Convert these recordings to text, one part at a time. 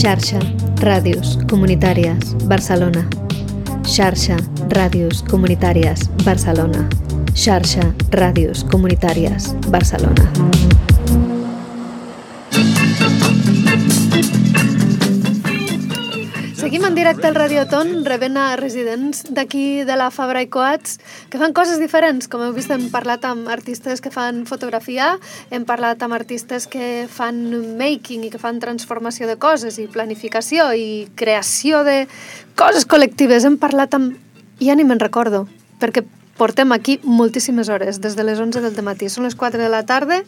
Xarxa Ràdios Comunitàries Barcelona. Xarxa Ràdios Comunitàries Barcelona. Xarxa Ràdios Comunitàries Barcelona. Directe al Radioton, rebent a residents d'aquí de la Fabra i Coats que fan coses diferents. Com heu vist, hem parlat amb artistes que fan fotografia, hem parlat amb artistes que fan making i que fan transformació de coses i planificació i creació de coses col·lectives. Hem parlat amb... Ja ni me'n recordo, perquè portem aquí moltíssimes hores, des de les 11 del matí. Són les 4 de la tarda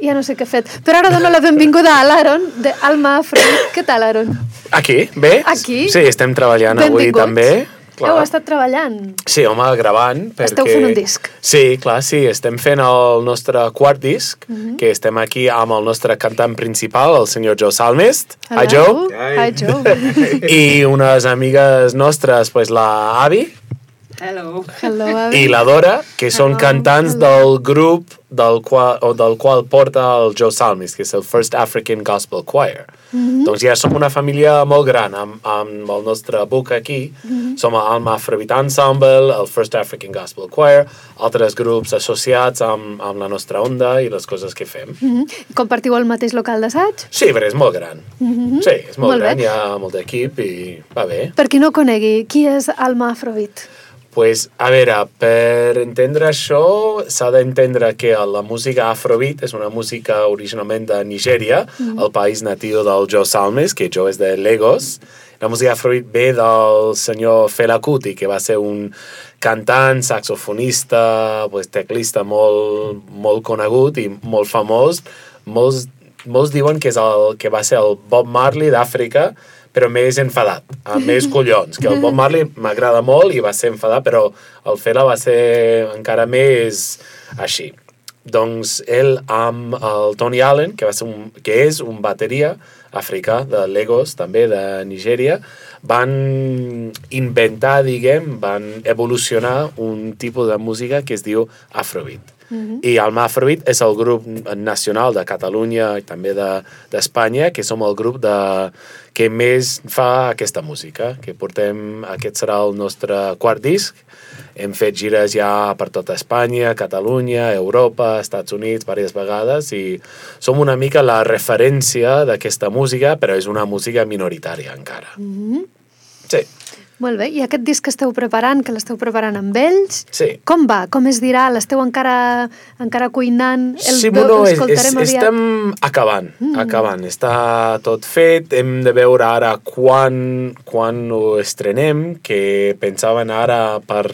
ja no sé què he fet. Però ara dono la benvinguda a l'Aaron, d'Alma Afro. Què tal, Aaron? Aquí, bé? Aquí? Sí, estem treballant avui també. Heu estat treballant. Sí, home, gravant. Perquè... Esteu fent un disc. Sí, clar, sí. Estem fent el nostre quart disc, Mhm. que estem aquí amb el nostre cantant principal, el senyor Joe Salmist. Hi, Joe. Hi, Joe. I unes amigues nostres, pues, la Avi Hello. Hello, Avi. i la Dora, que són Hello. cantants del grup del qual, o del qual porta el Joe Salmist, que és el First African Gospel Choir. Mhm. Doncs ja som una família molt gran amb, amb el nostre book aquí. Mhm. Som el Afrobeat Ensemble, el First African Gospel Choir, altres grups associats amb, amb la nostra onda i les coses que fem. Mhm. Compartiu el mateix local d'assaig? Sí, però és molt gran. Mhm. Sí, és molt, Molt bé. gran, hi ha molt d'equip i va bé. Per qui no conegui, qui és Alma Afrobeat? Pues, a veure, per entendre això s'ha d'entendre que la música afrobeat és una música originalment de Nigèria, Mhm. el país natiu del Joe Salmes, que Joe és de Lagos. La música afrobeat ve del senyor Fela Kuti, que va ser un cantant, saxofonista, pues, teclista molt, molt conegut i molt famós. Molts, molts diuen que, és el, que va ser el Bob Marley d'Àfrica, però més enfadat, amb més collons, que el Bob Marley m'agrada molt i va ser enfadat, però el Fela va ser encara més així. Doncs ell amb el Tony Allen, que, va ser un, que és un bateria africà de Lagos, també de Nigèria, van inventar, diguem, van evolucionar un tipus de música que es diu Afrobeat. Mhm. I el Afrobeat és el grup nacional de Catalunya i també de- d'Espanya, que som el grup de, que més fa aquesta música, que portem, aquest serà el nostre quart disc, hem fet gires ja per tota Espanya, Catalunya, Europa, Estats Units, diverses vegades, i som una mica la referència d'aquesta música, però és una música minoritària encara. Mhm. Sí, Molt bé, i aquest disc que esteu preparant, que l'esteu preparant amb ells, sí. com va? Com es dirà? L'esteu encara, encara cuinant? El sí, bueno, és, és, estem acabant, mm. acabant. Està tot fet, hem de veure ara quan, quan ho estrenem, que pensaven ara per,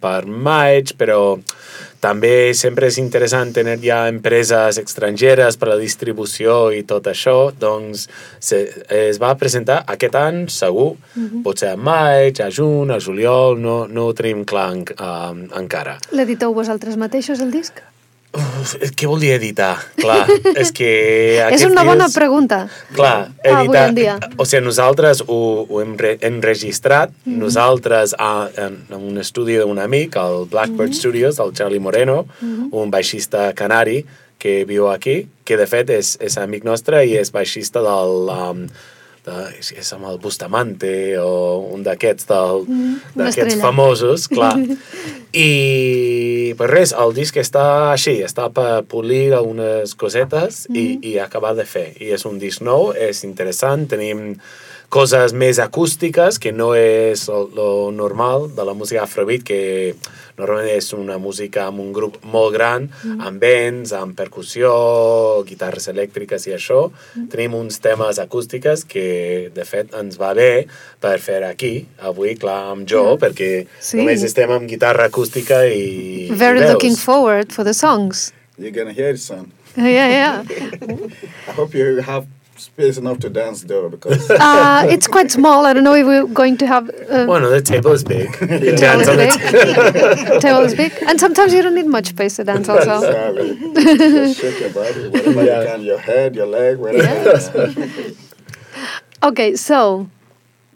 per maig, però també sempre és interessant tenir ja empreses estrangeres per a la distribució i tot això, doncs se, es va presentar aquest any, segur, Mhm. pot ser a maig, a juny, a juliol, no, no ho tenim clar en, uh, encara. L'editeu vosaltres mateixos, el disc? Uf, què vol dir editar? Clar, és que... És una bona dies- pregunta. Clar, Avui editar... dia. O sigui, nosaltres ho, ho hem re enregistrat, Mhm. nosaltres a, en, en un estudi d'un amic, el Blackbird Mhm. Studios, el Charlie Moreno, Mhm. un baixista canari que viu aquí, que de fet és, és amic nostre i és baixista del... Um, de, és, és amb el Bustamante o un d'aquests una d'aquests estrella. famosos, clar. I pues res, el disc està així, està per polir algunes cosetes i, Mhm. i acabar de fer. I és un disc nou, és interessant, tenim coses més acústiques, que no és el, lo normal de la música afrobeat, que normalment és una música amb un grup molt gran, Mhm. amb vents, amb percussió, guitarres elèctriques i això. Tenim uns temes acústiques que, de fet, ens va bé per fer aquí, avui, clar, amb jo, perquè Sí. només estem amb guitarra acústica i, Very i veus. looking forward for the songs. You're gonna hear it, son. Yeah, yeah. I hope you have space enough to dance though, because Uh, it's quite small. I don't know if we're going to have... Uh, Bueno, the table is big. You table dance on big. it. table is big. And sometimes you don't need much space to dance also. Sorry. just shake your body, whatever Yeah. you can, your head, your leg, whatever. Okay, so,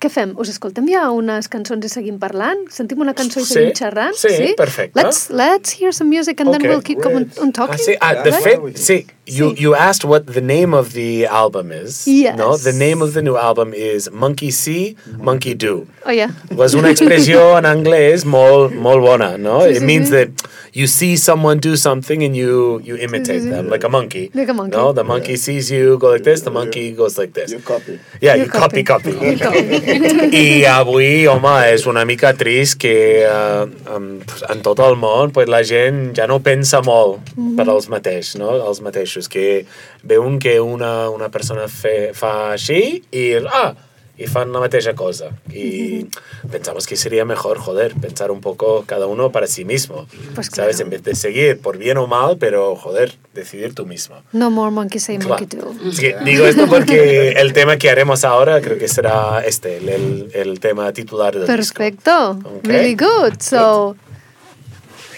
què fem? Us escoltem ja unes cançons i seguim parlant? Sentim una cançó i Sí, seguim xerrant? sí, perfecte. Let's, let's hear some music and then Okay, we'll keep on Ah, talking. see, ah, the Yeah. fit, Right? see, you, Sí. you asked what the name of the album is. Yes. No, the name of the new album is Monkey See, Monkey Do. Oh, yeah. was una expressió en anglès molt, molt bona, no? Sí, It sí, means sí. that you see someone do something and you, you imitate sí. them, like a monkey. Like a monkey. No, the monkey sees you go like this, the monkey goes like this. You copy. Yeah, You you copy, copy. You copy. I avui, home, és una mica trist que uh, en, en tot el món pues, la gent ja no pensa molt Mhm. per als mateixos, no? Els mateixos, que veuen que una, una persona fe, fa així i, ah, y fan la mateixa cosa. Y pensamos que sería mejor, joder, pensar un poco cada uno para sí mismo. Pues ¿Sabes? claro. En vez de seguir por bien o mal, pero, joder, decidir tú mismo. No more monkey say, monkey do. Que digo esto porque el tema que haremos ahora creo que será este, el, el, tema titular del disco. Perfecto. Okay. Really good. So,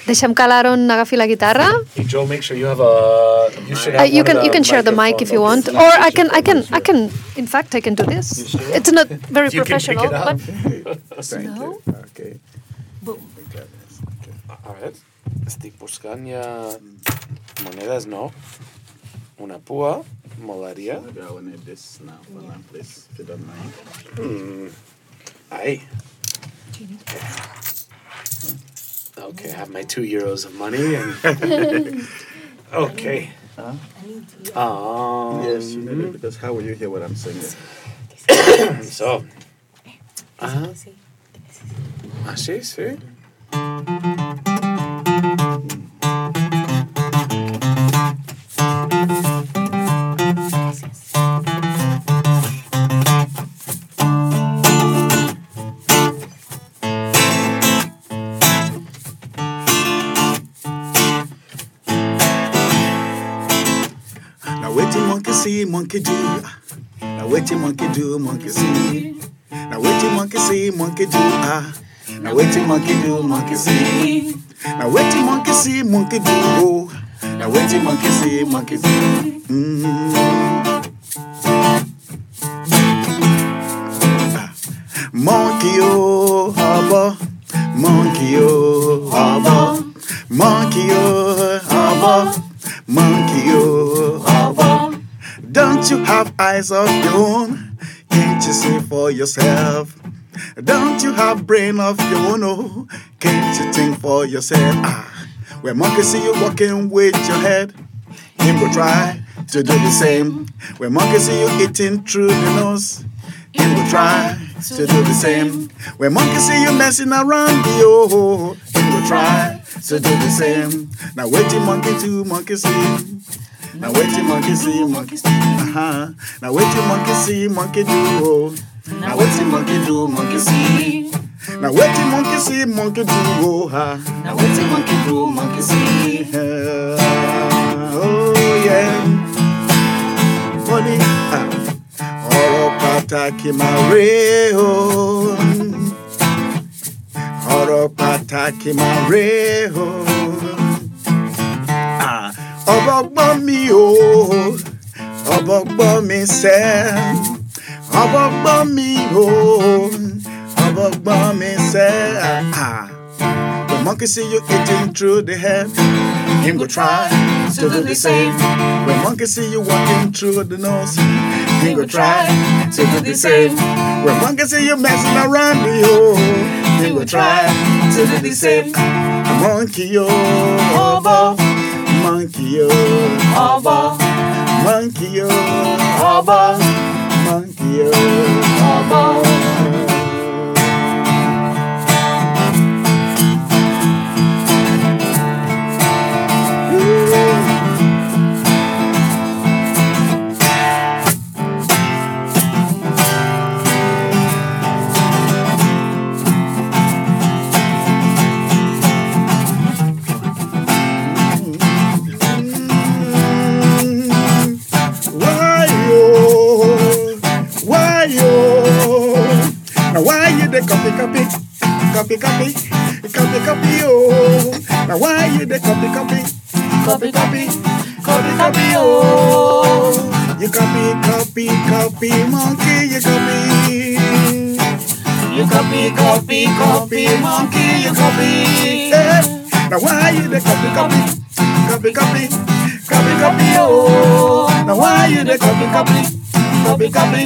deixem que l'Aaron agafi la guitarra. Hey, Joe, make sure you have a. You should Uh, have you can you can share the mic if you want, or I can I can I can. In fact, I can do this. It's not very You can pick professional, it up. but Thank No. you. Okay. Boom. A ver, estic buscant ja monedes, no. Una pua, molaria. Maybe I will need this now for now, please, if you don't mind. Ai. Okay, I have my two euros of money and. okay. Huh? Um, yes, you need it because how will you hear what I'm singing? So. Ajá. Ah, sí, sí. Now waiting monkey do, monkey see. Now waiting monkey see, monkey do. Ah. Now waiting monkey do, monkey see. Now waiting monkey see, monkey do. Oh. Now waiting monkey see, monkey do. Mm. Of own? Can't you see for yourself? Don't you have brain of your own? Oh, can't you think for yourself? Ah, when monkey see you walking with your head, him will try to do the same. When monkey see you eating through the nose, him will try to do the same. When monkey see you messing around the oh, him will try to do the same. Now waiting monkey to monkey see. Now waiting monkey see, monkey. Uh-huh. Now waiting monkey see, monkey do. Now waiting monkey do, monkey see. Now waiting monkey see, monkey do. Ha. Now waiting monkey do, monkey see. Uh, oh yeah. Funny. Ọ̀rọ̀ pàtàkì máa rè o. Ọ̀rọ̀ pàtàkì máa o. Ọbọgbọ́n mi o ọbọgbọ́n mi sẹ́ ọbọgbọ́n mi o mi sẹ́. The monkey see you eating through the head him go try to do the same. When monkey see you walking through the nose him go try to do the same. When monkey see you messing around with you, him go try to do the same. Monkey yo, obo monkey yo, obo, monkey yo, obo, monkey yo, copy, copy, oh. Now why you the copy, copy, copy, copy,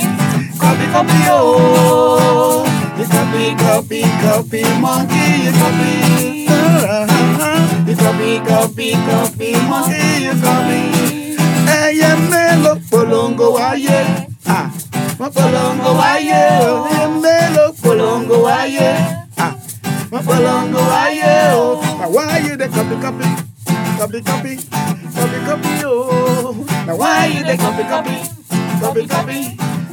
copy, copy, oh. You copy, copy, copy, monkey, you copy. Uh-huh. You copy, copy, copy, monkey, you copy. Ẹyẹ mélòó polongo wáyé. Ah, wọ́n polongo o. Ẹyẹ mélòó polongo wáyé. Ah, wọ́n polongo wáyé. o. Na wáyé dey copy copy copy copy copy copy o. Na wáyé dey copy copy copy copy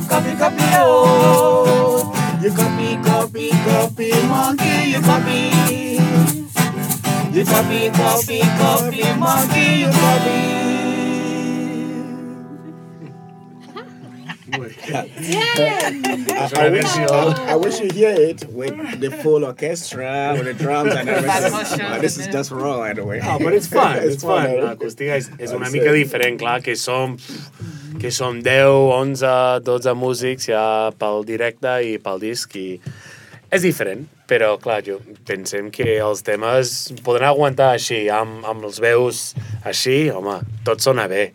copy copy o. You copy copy copy monkey you copy. You copy copy copy monkey you copy. I wish, I wish you hear it with the full orchestra, with the drums and everything. But this is just raw anyway. Oh, but it's fun, it's, fun. eh? L'acústica és, és una mica diferent, clar, que som, que som 10, 11, 12 músics ja pel directe i pel disc i és diferent, però clar, jo pensem que els temes podran aguantar així, amb, amb els veus així, home, tot sona bé.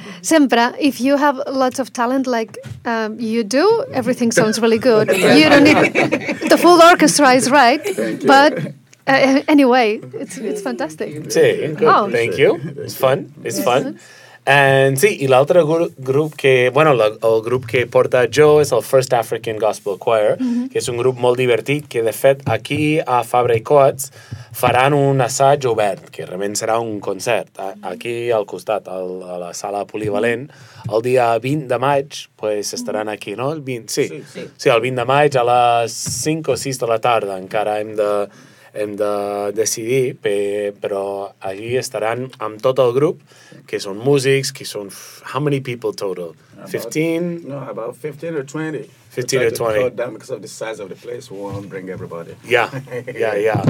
Sempre, if you have lots of talent like um, you do, everything sounds really good. you don't need the full orchestra is right, but uh, anyway, it's it's fantastic. Sí, Oh. thank you. It's fun, it's fun. And sí, i l'altre gru grup que, bueno, la, el grup que porta jo és el First African Gospel Choir, que és un grup molt divertit, que de fet aquí a Fabra i Coats faran un assaig obert, que realment serà un concert, a- aquí al costat, al, a la sala polivalent, el dia 20 de maig, pues estaran aquí, no? El 20, sí, sí, sí. sí, el 20 de maig a les 5 o 6 de la tarda, encara hem de, hem de decidir, pe, però allí estaran amb tot el grup, que són músics, que són... How many people total? 15? No, about 15 or 20. 15 or 20. down because of the size of the place. We won't bring everybody. Yeah, yeah, yeah.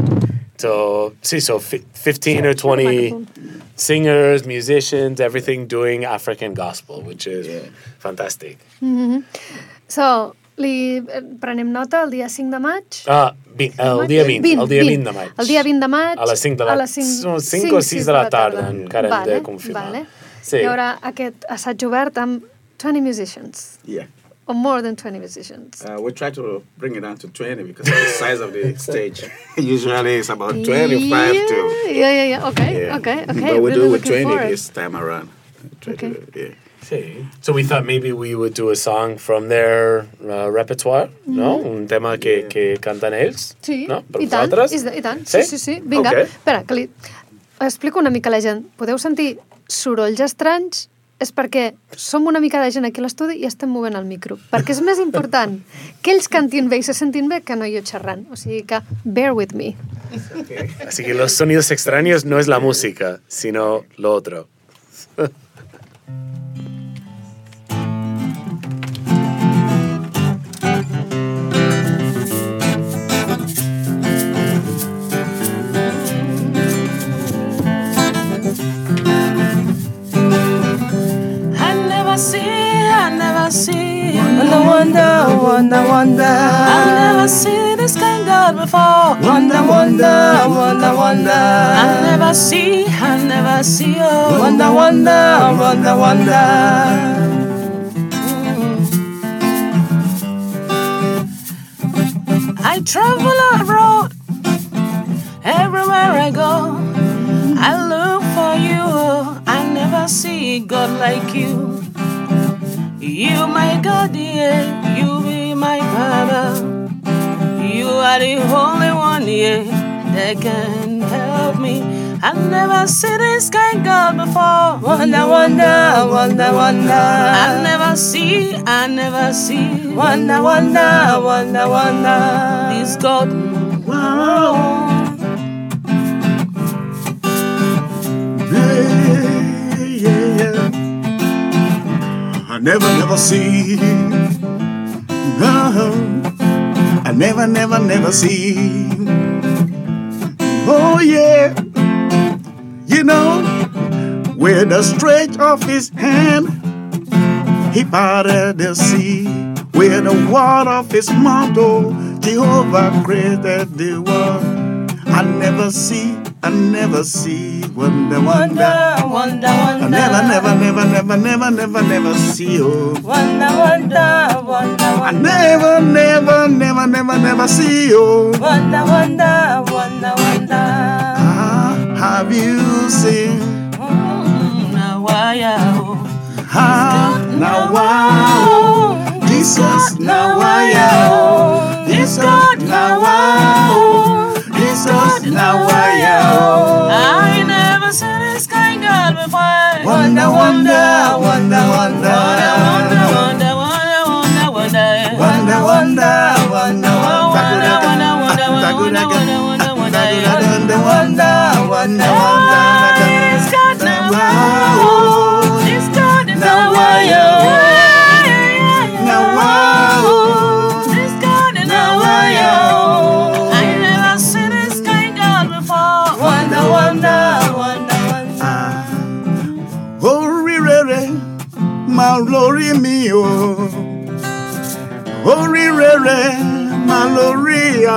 So, sí, so 15 or 20 singers, musicians, everything doing African gospel, which is Yeah. fantastic. Mm-hmm. So, li eh, prenem nota el dia 5 de maig. Ah, vi, el dia 20, el dia 20 de maig. El dia 20 de maig. A les 5 de la- a les 5, són 5 o 6 de la tarda, encara hem de confirmar. Vale. Sí. Hi haurà aquest assaig obert amb 20 musicians, Yeah. or more than 20 musicians. Uh, we try to bring it down to 20 because of the size of the stage. Usually it's about 25 yeah, to. Yeah, yeah, yeah. Okay, Yeah. okay, okay. But we really do with looking 20 forward. this time around. Try to- Okay. yeah. Sí. So we thought maybe we would do a song from their uh, repertoire, no? Un tema que, que canten ells. Sí, no? Per i tant, vosaltres? i, i tant. Sí, sí, sí. Vinga, Ok. espera, que li explico una mica a la gent. Podeu sentir sorolls estranys és perquè som una mica de gent aquí a l'estudi i estem movent el micro. Perquè és més important que ells cantin bé i se sentin bé que no jo xerrant. O sigui que, bear with me. Así que los sonidos extraños no es la música, sino lo otro. Wonder, wonder, wonder, wonder. I've never see this kind of God before. Wonder, wonder, wonder, wonder. I never see, I never see. Oh. Wonder, wonder, wonder, wonder. I travel abroad, everywhere I go. I look for you. I never see God like you. You my God, yeah. You be my Father. You are the only one, yeah, that can help me. I never see this kind God before. Wonder, wonder, wonder, wonder. I never see, I never see. Wonder, wonder, wonder, wonder. This God. Wow. Never, never see. No, I never, never, never see. Oh, yeah. You know, with the stretch of his hand, he parted the sea. With the water of his mouth, oh, Jehovah created the world. I never see, I never see wonder, wonder. Wonder, wonder, I never, never, never, never, never, never, never see oh. Wonder, wonder, wonder, I wonder. never, never, never, never, never see oh. Wonder, wonder, wonder, wonder. Ah, have you seen? Mm, now I am. Ah, now wow. Jesus, now I am. Jesus, now wow. Jesus, now I wonder, wonder,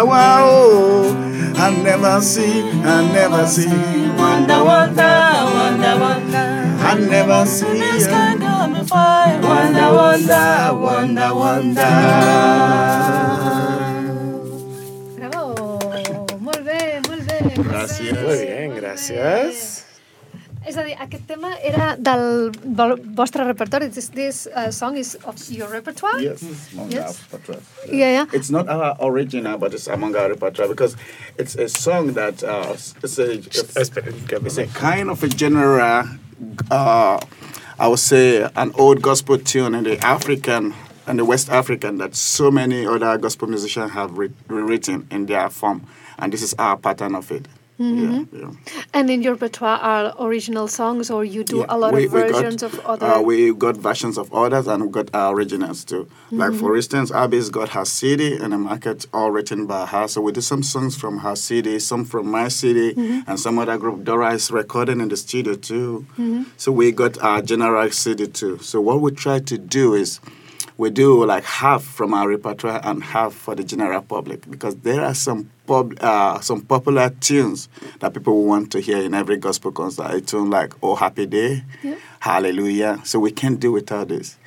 glory, wow. I never see, I never see. Wonder, wonder, wonder, wonder. I never see. This kind girl before. Wonder, wonder, wonder, wonder. Bravo! Molt bé, molt bé. Gràcies. Muy bien, gracias. És a dir, aquest tema era del vol- vostre repertori. This, this uh, song is of your repertoire? Yes, among Yes. our repertoire. Yeah, yeah. It's not our original, but it's among our repertoire because it's a song that uh, it's a it's, it's a kind of a general, uh, I would say, an old gospel tune in the African and the West African that so many other gospel musicians have re- rewritten in their form, and this is our pattern of it. Yeah, yeah. And in your repertoire are original songs or you do Yeah, a lot we- of we got, versions of other... Uh, we got versions of others and we got our originals too. Like Mm-hmm. for instance, Abby's got her CD in the market, all written by her. So we do some songs from her CD, some from my CD, Mm-hmm. and some other group. Dora is recording in the studio too. Mm-hmm. So we got our general CD too. So what we try to do is we do like half from our repertoire and half for the general public because there are some pub, uh, some popular tunes that people want to hear in every gospel concert. A tune like "Oh Happy Day," "Hallelujah." So we can't do without this.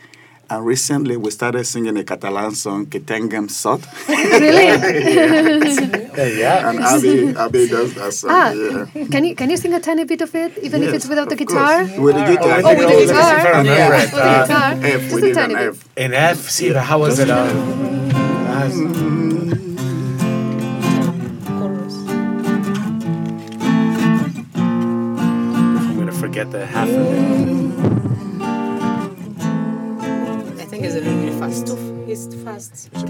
And recently we started singing a Catalan song, "Que Tinguem Sort," Really? Yeah. and Abby, Abby does that song. ah, yeah. can you can you sing a tiny bit of it, even if it's without the guitar? course. With the guitar. Oh, with the Oh, guitar. if I remember Yeah. it. With the Uh, guitar? F, Just we a tiny an bit. F. in F, sí, but how was it? Uh, I'm gonna forget the half of it. Fast. Too, it's too fast. Your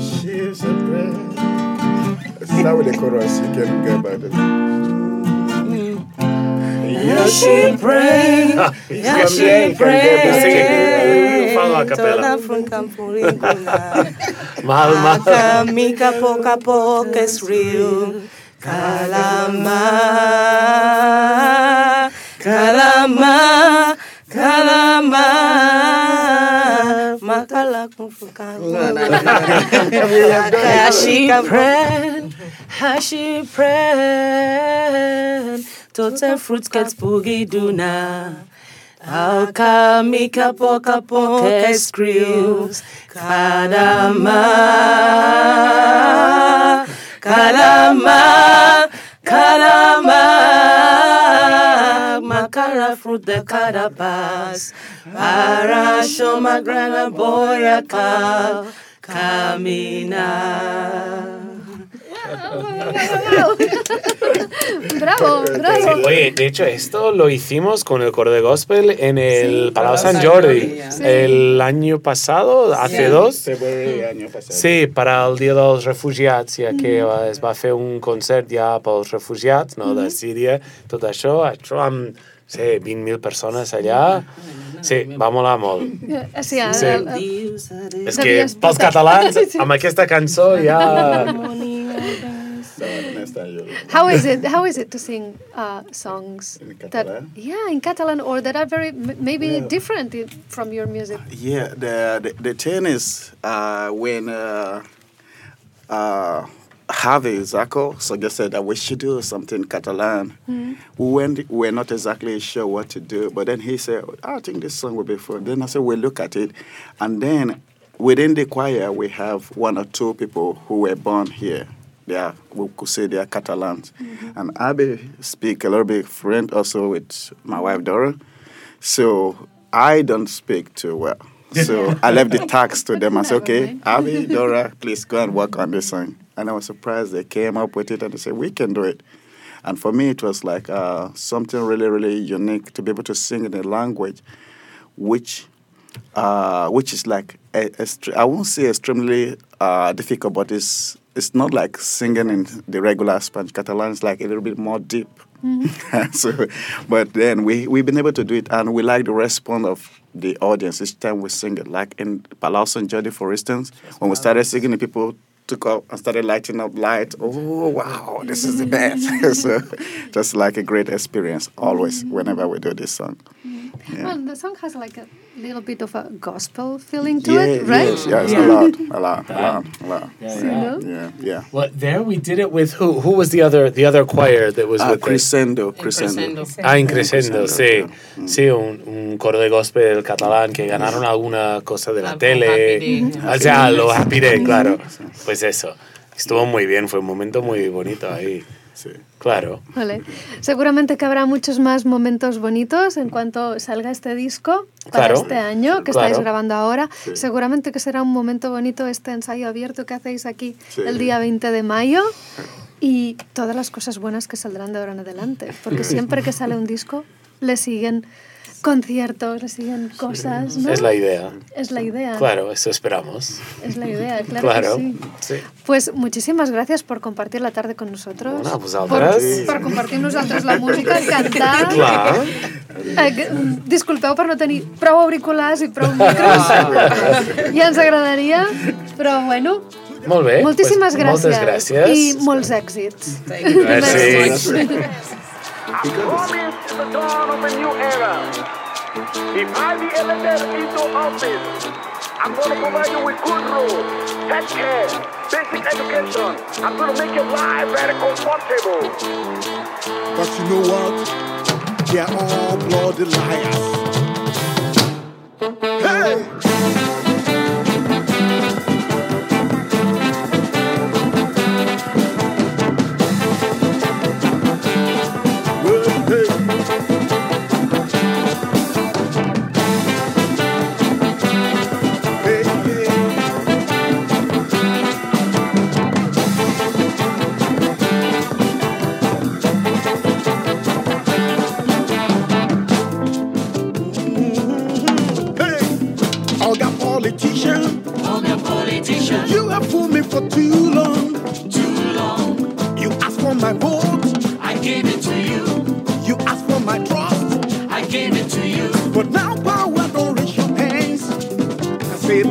she's a bread. Start with the chorus. You can get by the. Yeah, she pray. Yeah, she pray. Fala a capela. Toda from Campuriguna. Mal, mal. Mica poco a poco es real. Calama, calama, calama. Makala she prayed, how she prayed. Tote fruit gets boogie duna. Poca screws. Kadama, kadama, kadama. Makara fruit the carabas. Para show my grana boya ka. Bravo, bravo. Oye, de hecho, esto lo hicimos con el coro de gospel en el Sí, Palau San Jordi ya. Sí. el año pasado, hace Sí. dos. Año pasado. Sí, para el Dia dels Refugiats, ja que es va fer un concert ja pels refugiats no, de Síria, tot això, això amb sé, 20.000 persones allà. Sí, va molar molt. Eh, Sí, Sí. el, És que pels catalans, amb aquesta cançó ja... Next time you'll- how is it? How is it to sing uh, songs In that yeah in Catalan or that are very maybe different i- from your music? Yeah, the the, the thing is uh, when uh, uh, Javi Zaco suggested that we should do something Catalan, we went, we were not exactly sure what to do. But then he said, "I think this song will be fun." Then I said, "We'll look at it," and then within the choir we have one or two people who were born here. They are, we could say they are Catalans, and Abby speak a little bit French also with my wife Dora. So I don't speak too well. So I left the task to them. I said, okay, Abby, Dora, please go and work on this song. And I was surprised they came up with it and they said, we can do it. And for me, it was like uh, something really, really unique to be able to sing in a language which uh, which is like a, a, I won't say extremely uh, difficult, but it's it's not like singing in the regular Spanish Catalan. It's like a little bit more deep. Mm-hmm. so, but then we we've been able to do it, and we like the response of the audience each time we sing it. Like in Palau Sant Jordi, for instance, when we started singing, the people took up and started lighting up light. Oh wow, this is the best! so, just like a great experience always mm-hmm. whenever we do this song. Yeah. Well, the song has like a little bit of a gospel feeling to yeah, it, right? Yes, yes, Yeah. a lot, a lot, a lot, a lot. Yeah, You know? Yeah, yeah. Well, there we did it with who? Who was the other the other choir that was Ah, with crescendo, crescendo. Ah, en Crescendo, sí. Sí, un, un coro de gospel catalán que ganaron alguna cosa de la Algo tele. Happy Day. O sea, lo Happy Day, claro. Pues eso. Estuvo muy bien, fue un momento muy bonito ahí. Sí. Claro. Vale. Seguramente que habrá muchos más momentos bonitos en cuanto salga este disco para Claro. este año que Claro. estáis grabando ahora. Sí. Seguramente que será un momento bonito este ensayo abierto que hacéis aquí Sí. el día 20 de mayo y todas las cosas buenas que saldrán de ahora en adelante. Porque siempre que sale un disco le siguen conciertos, siguen cosas, ¿no? Es la idea. Es la idea. Claro, eso esperamos. Es la idea, claro, Claro. que sí. Sí. Pues muchísimas gracias por compartir la tarde con nosotros. Bueno, a por, vosaltres. per compartir nosaltres la música i cantar. Clar. Eh, disculpeu per no tenir prou auriculars i prou micros. ja ens agradaria, però bueno, Molt bé. moltíssimes pues, gràcies. Moltes gràcies. I molts èxits. You very Merci. much. I promise the dawn of a new era. If I be elected into office, I'm going to provide you with good roads, health care, basic education. I'm going to make your life very comfortable. But you know what? They're all bloody liars. Hey!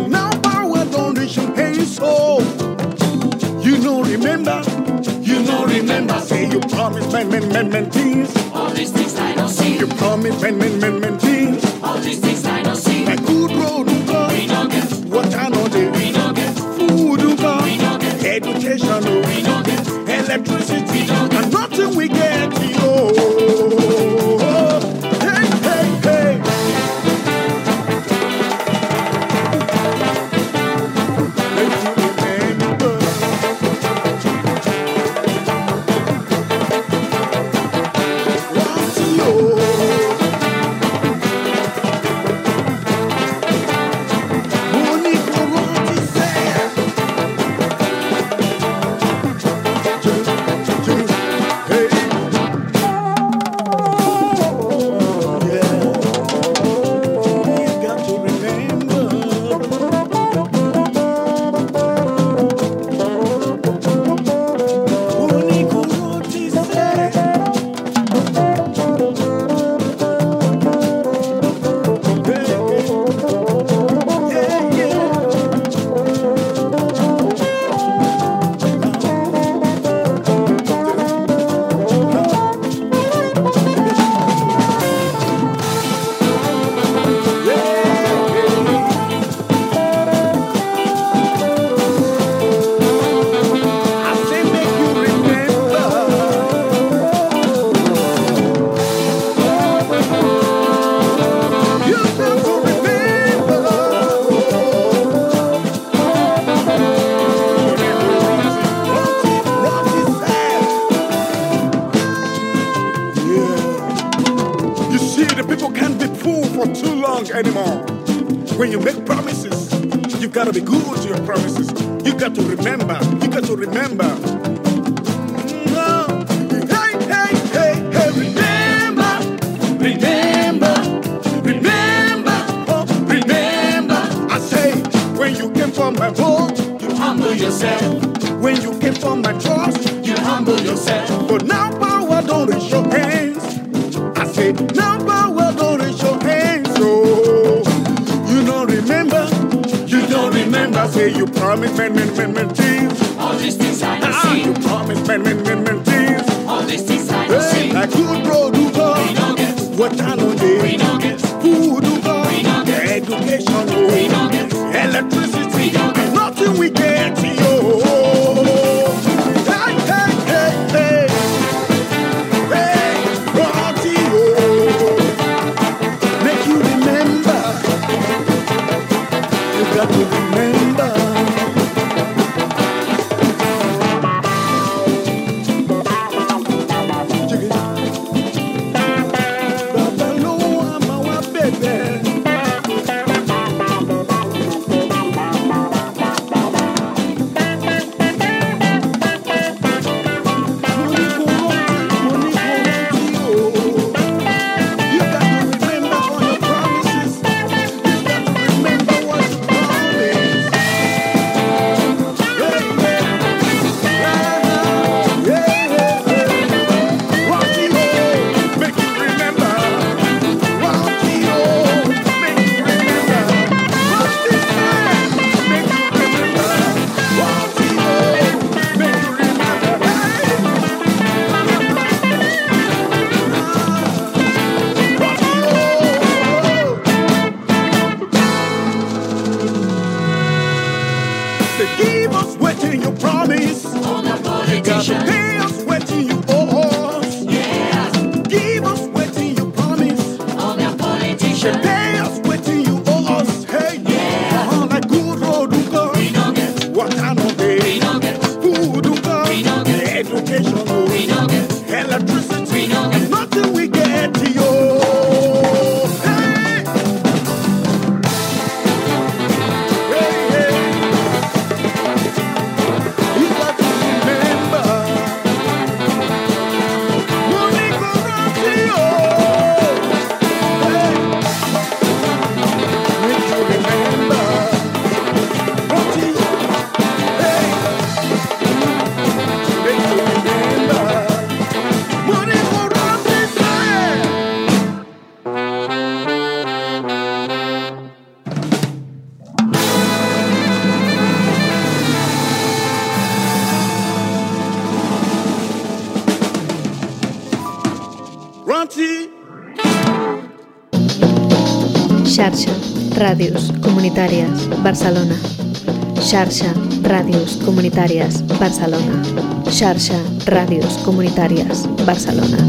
Now power don't reach your hands. So you know, remember, you know, remember. Say you promise, men, men, men, men things. All these things I don't see. You promised men, men, men, men things. All these things When you make promises, you gotta be good to your promises. You got to remember. You got to remember. No. Hey, hey, hey, hey, remember, remember, remember, oh, remember. I say, when you came for my vote, you humble yourself. When you came for my trust, you humble yourself. But now power don't reach say you promise men, men, men, men things. All these things I have ah, seen. You promise men, men, men, men things. All these things I have hey, seen. Like good producer. What I know they Ràdios Comunitàries, Barcelona. Xarxa Ràdios Comunitàries, Barcelona. Xarxa Ràdios Comunitàries, Barcelona.